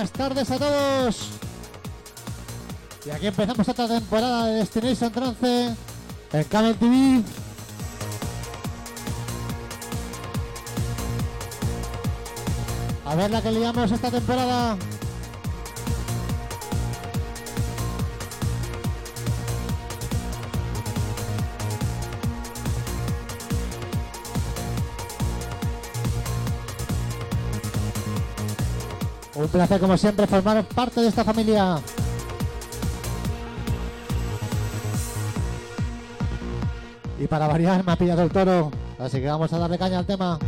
Buenas tardes a todos. Y aquí empezamos otra temporada de Destination Trance en Camel TV. A ver la que liamos esta temporada. Placer como siempre formar parte de esta familia. Y para variar me ha pillado el toro, así que vamos a darle caña al tema.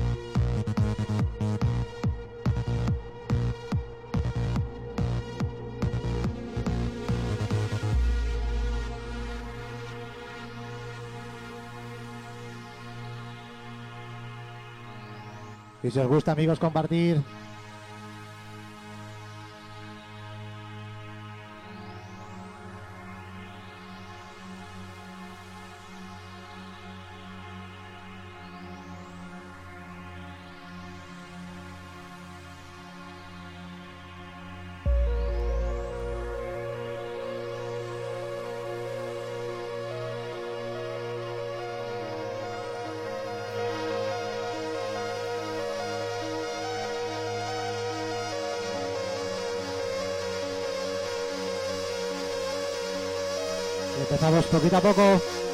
Y si os gusta amigos compartir, Empezamos poquito a poco.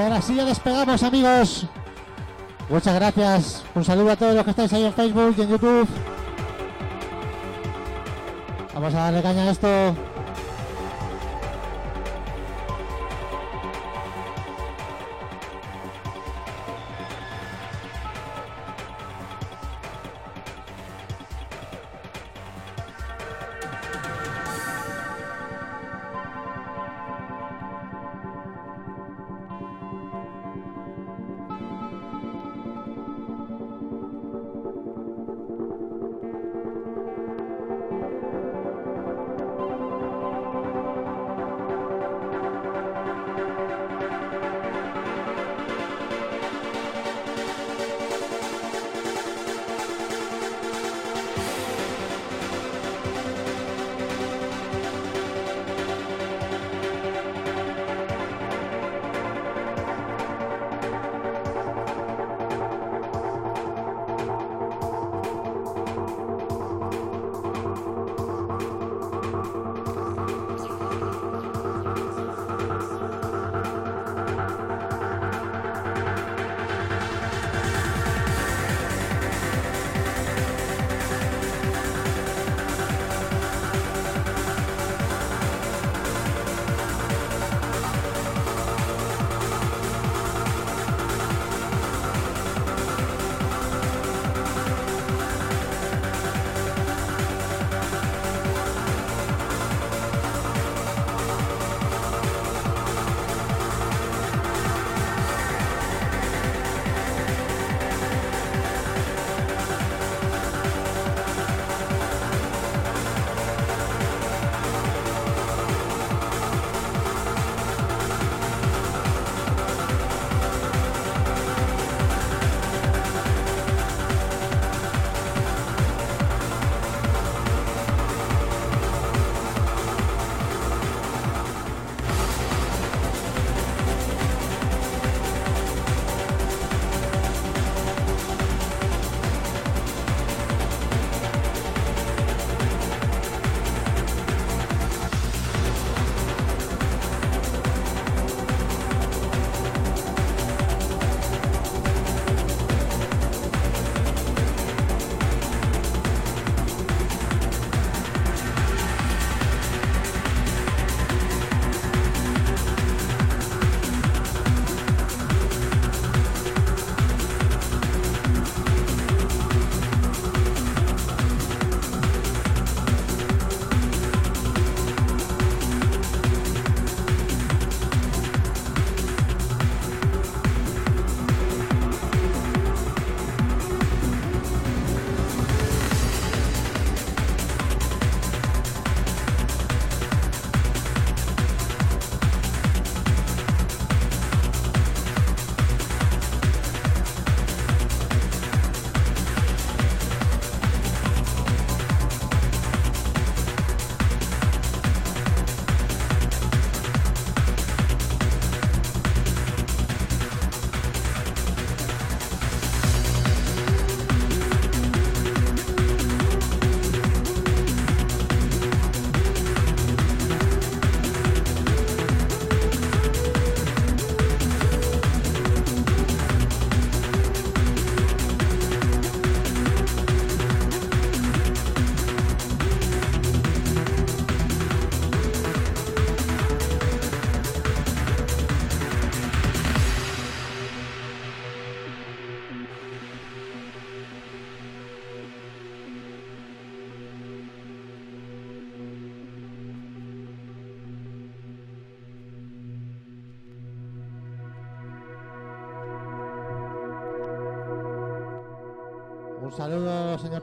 Ahora sí ya despegamos, amigos. Muchas gracias. Un saludo a todos los que estáis ahí en Facebook y en YouTube. Vamos a darle caña a esto.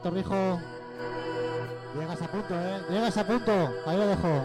Torrijo. Llegas a punto, ¿eh? Llegas a punto. Ahí lo dejo.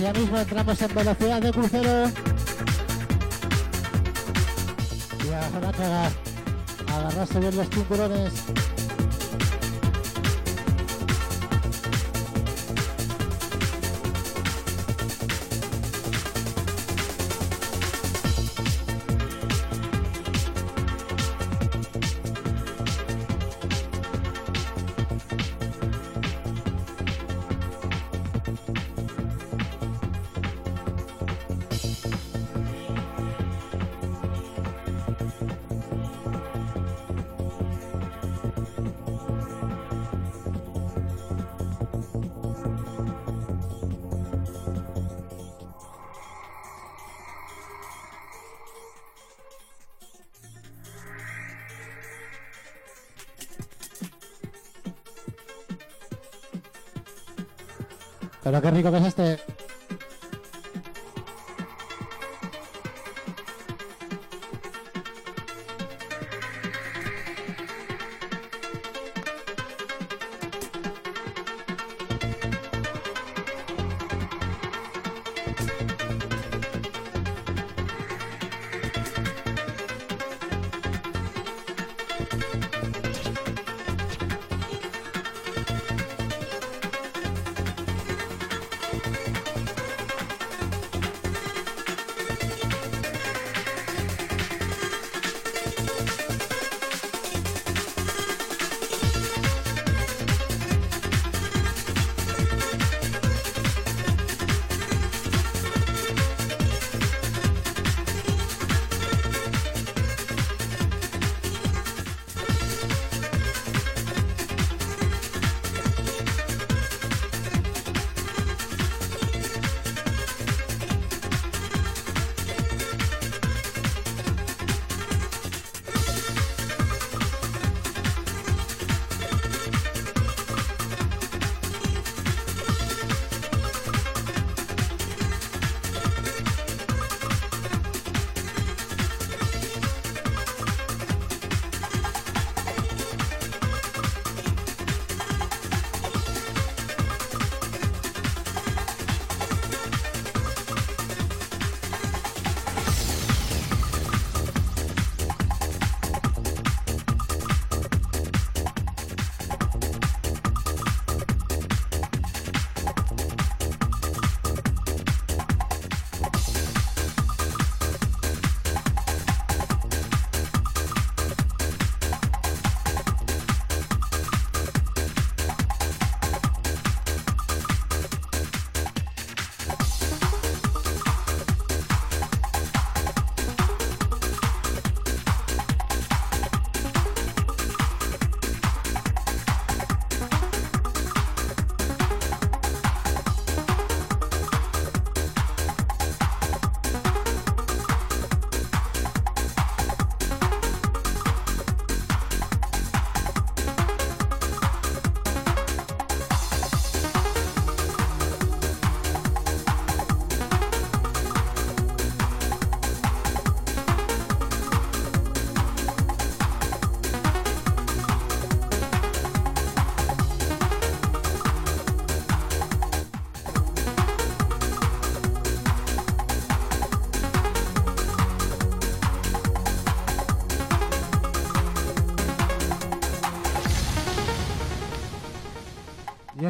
Ya mismo entramos en velocidad de crucero. Y ahora que agarrarse bien los cinturones. Pero qué rico que es este.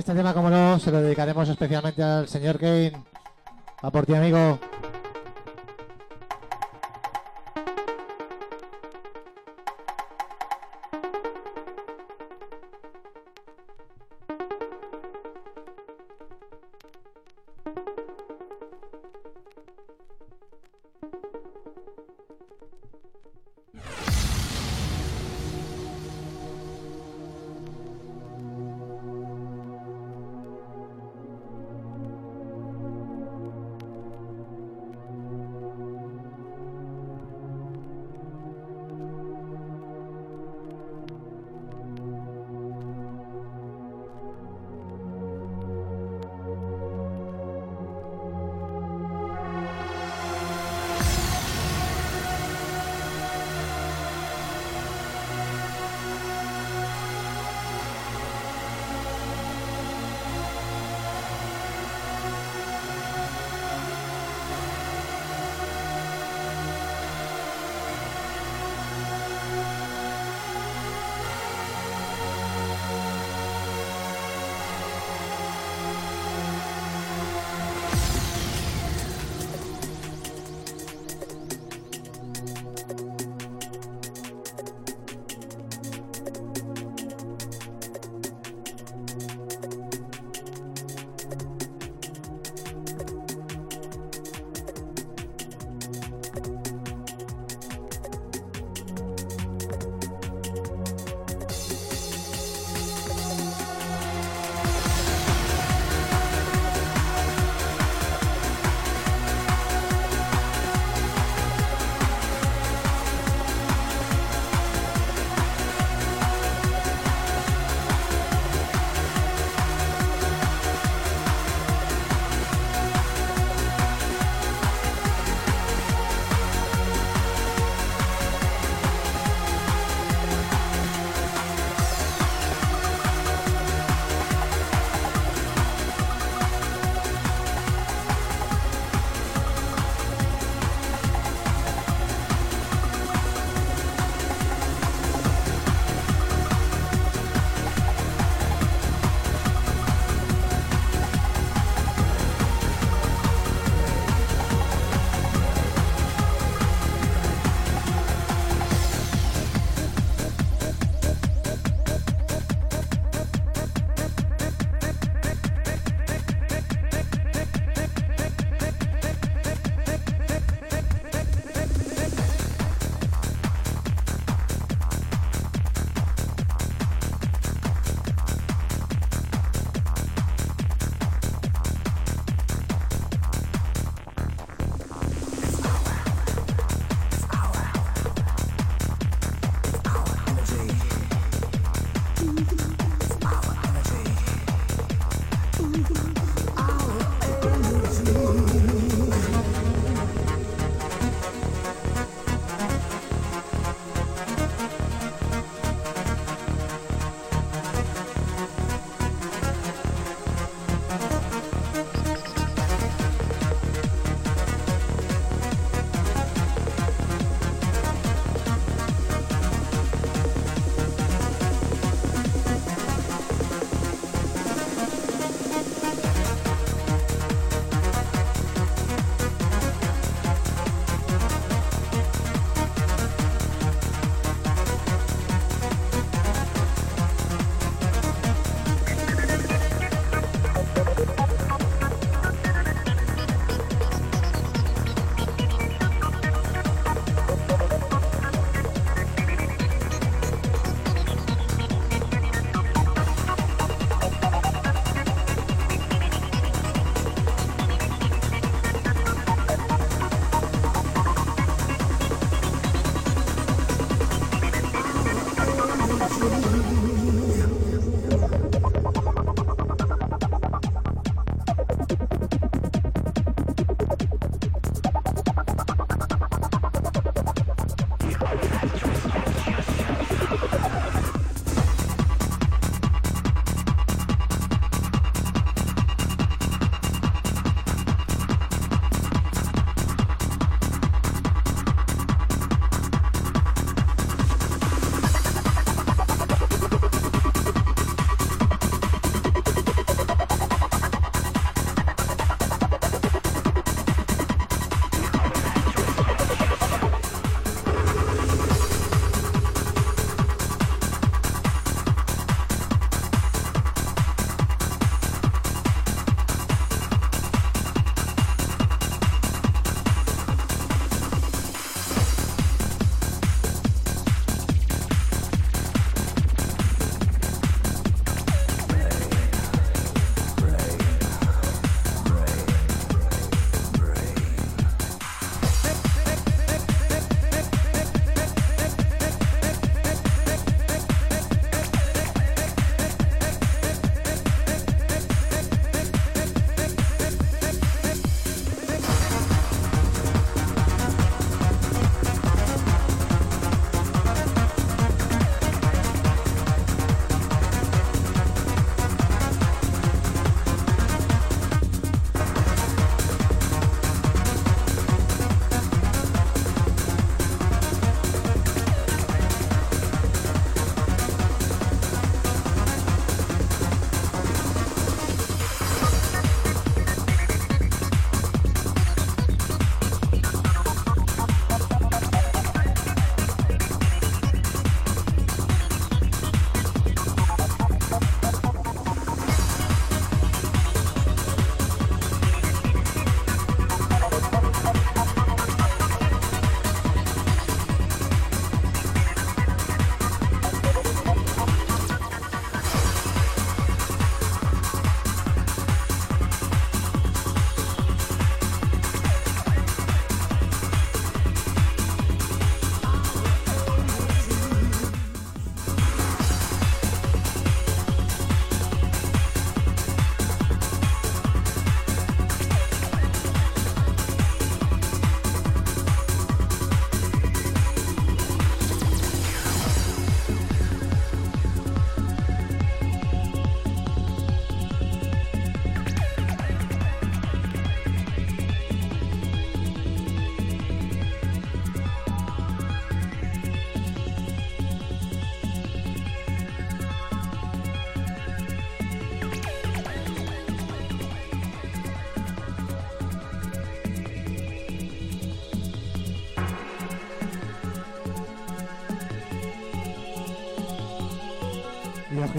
Este tema, como no, se lo dedicaremos especialmente al señor Kane. A por ti, amigo.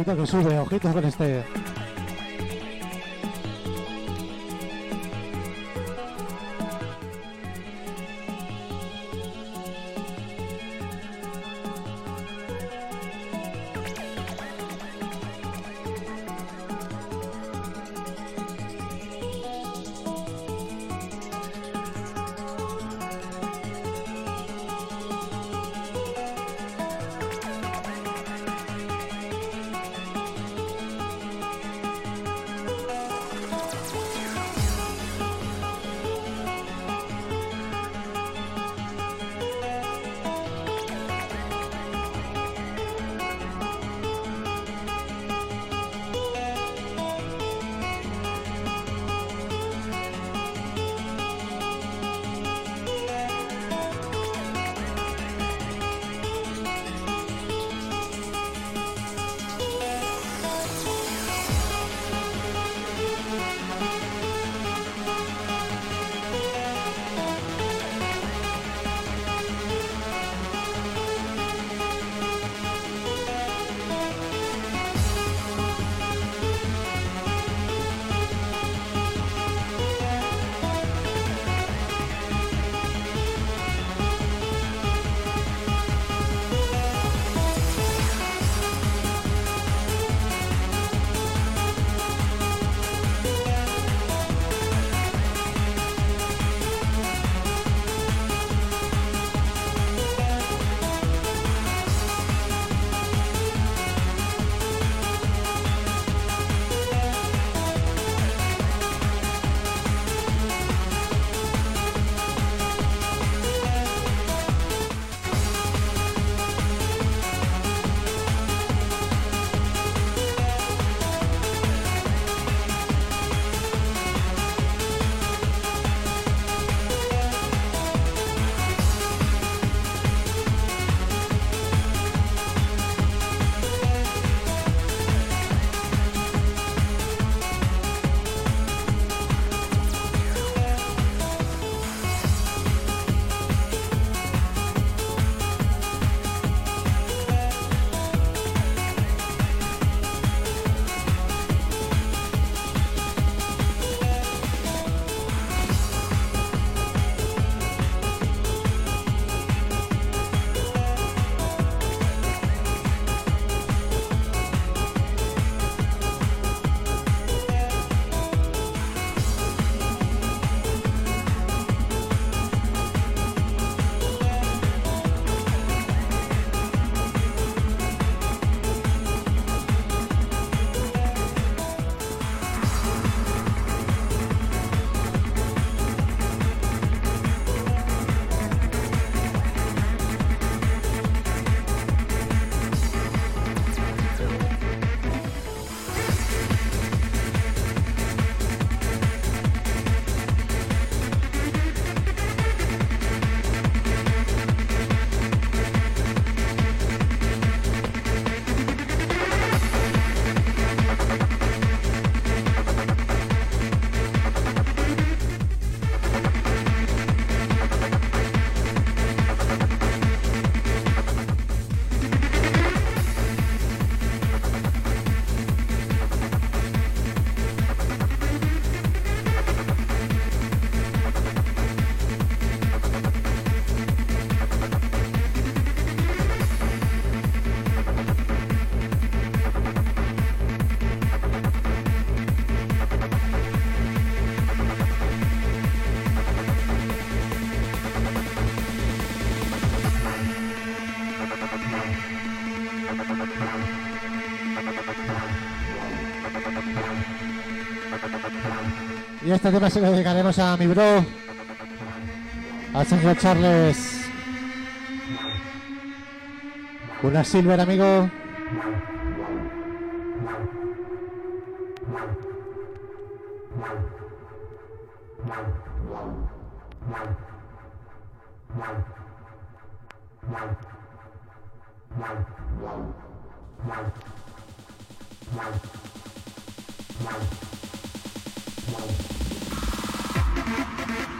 Que sube, ojito con este. Y este tema se lo dedicaremos a mi bro, al señor Charles. Una Silver, amigo. Wow.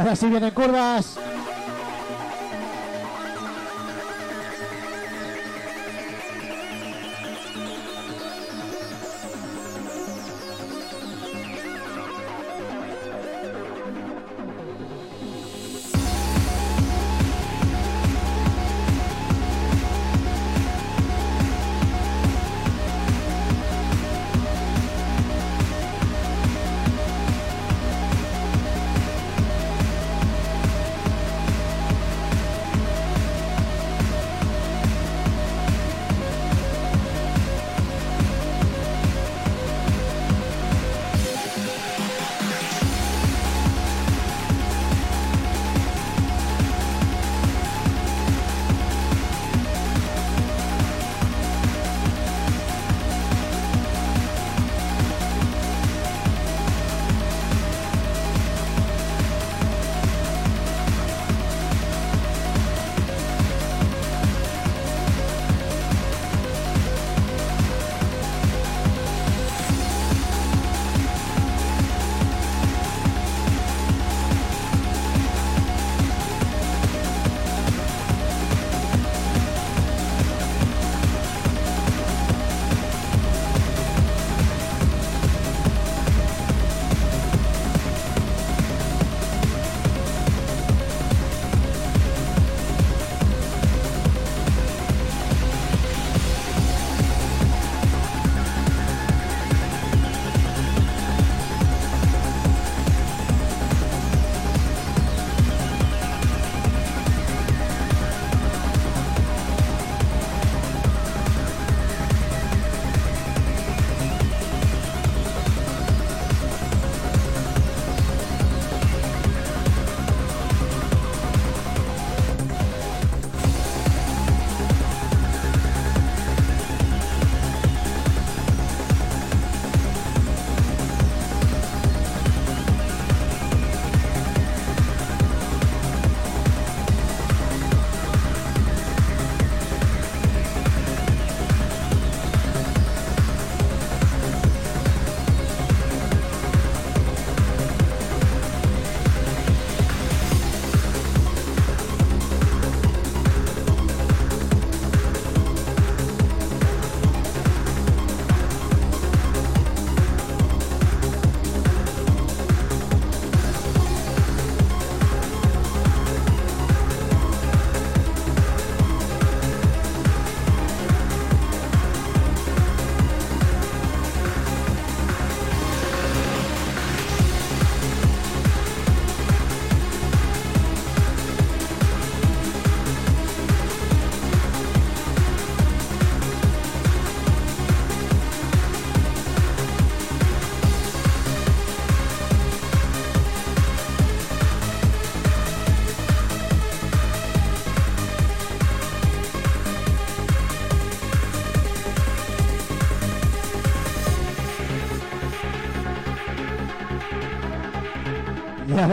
ahora sí vienen curvas.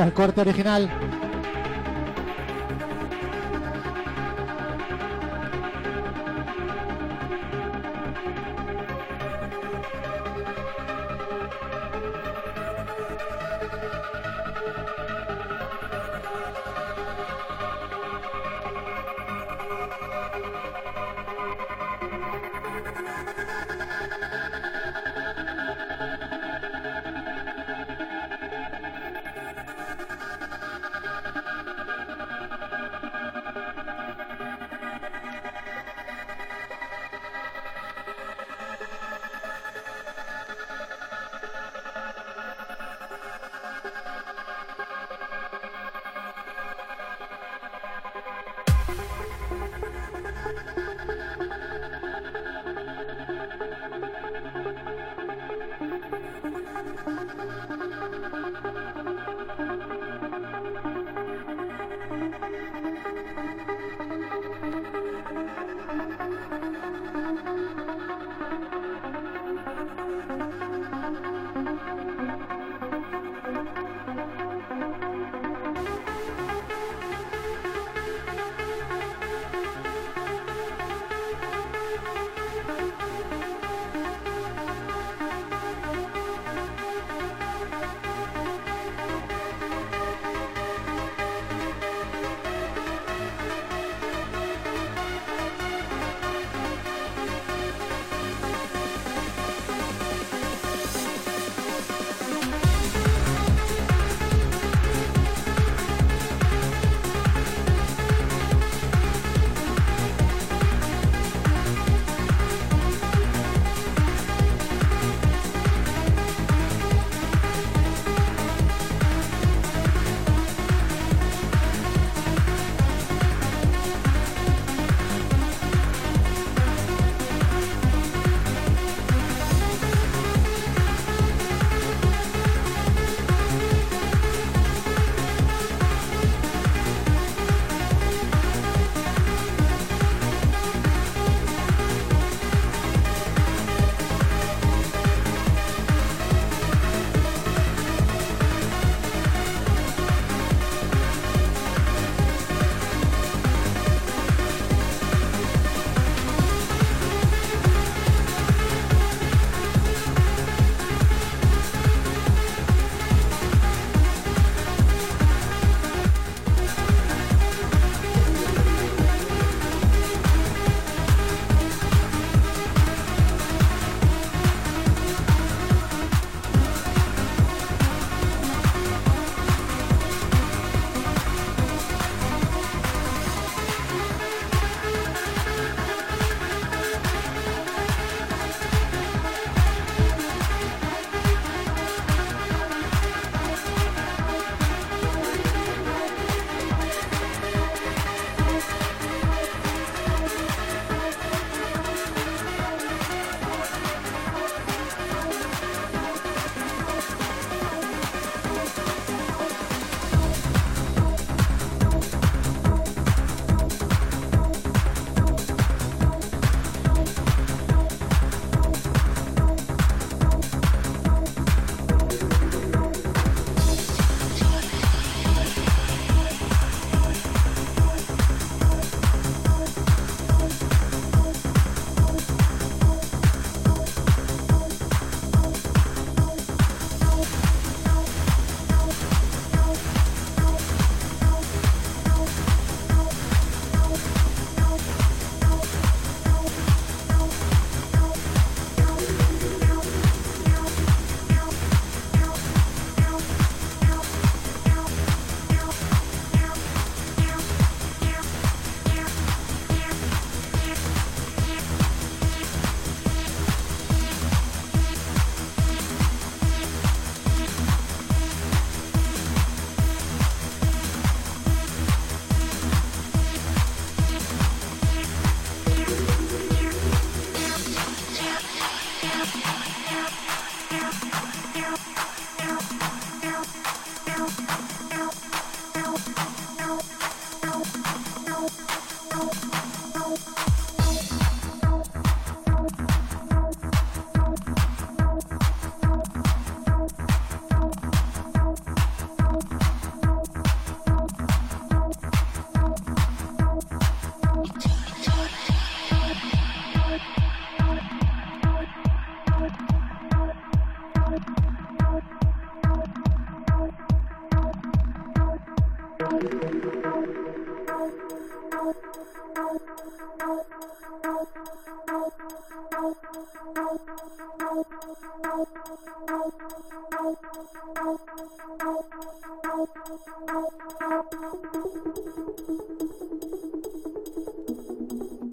El corte original.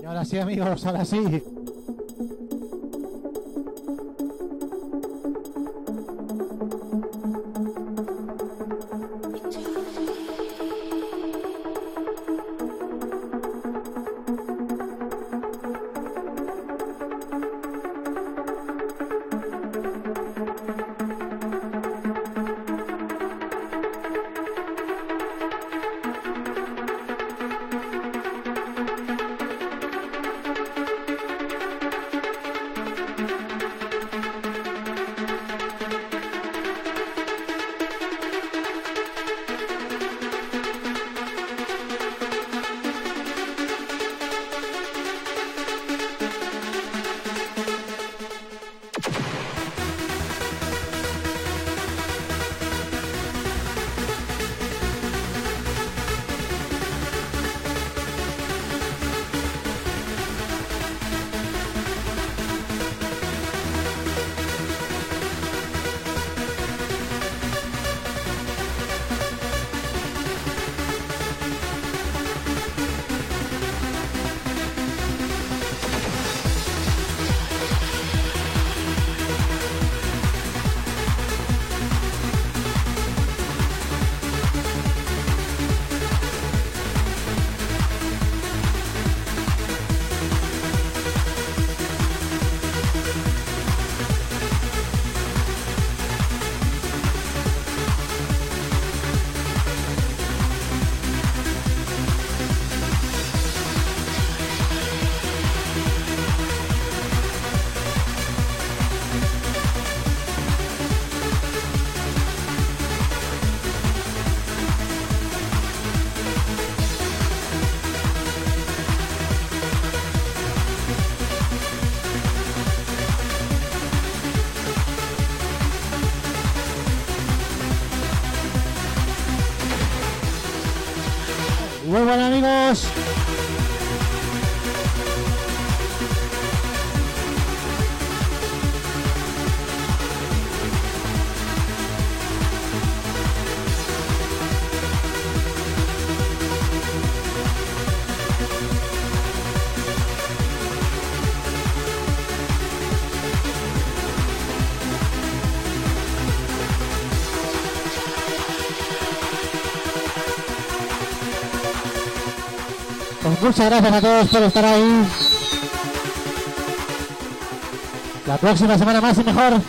Ahora sí, amigos, ahora sí. Muchas gracias a todos por estar ahí. La próxima semana más y mejor.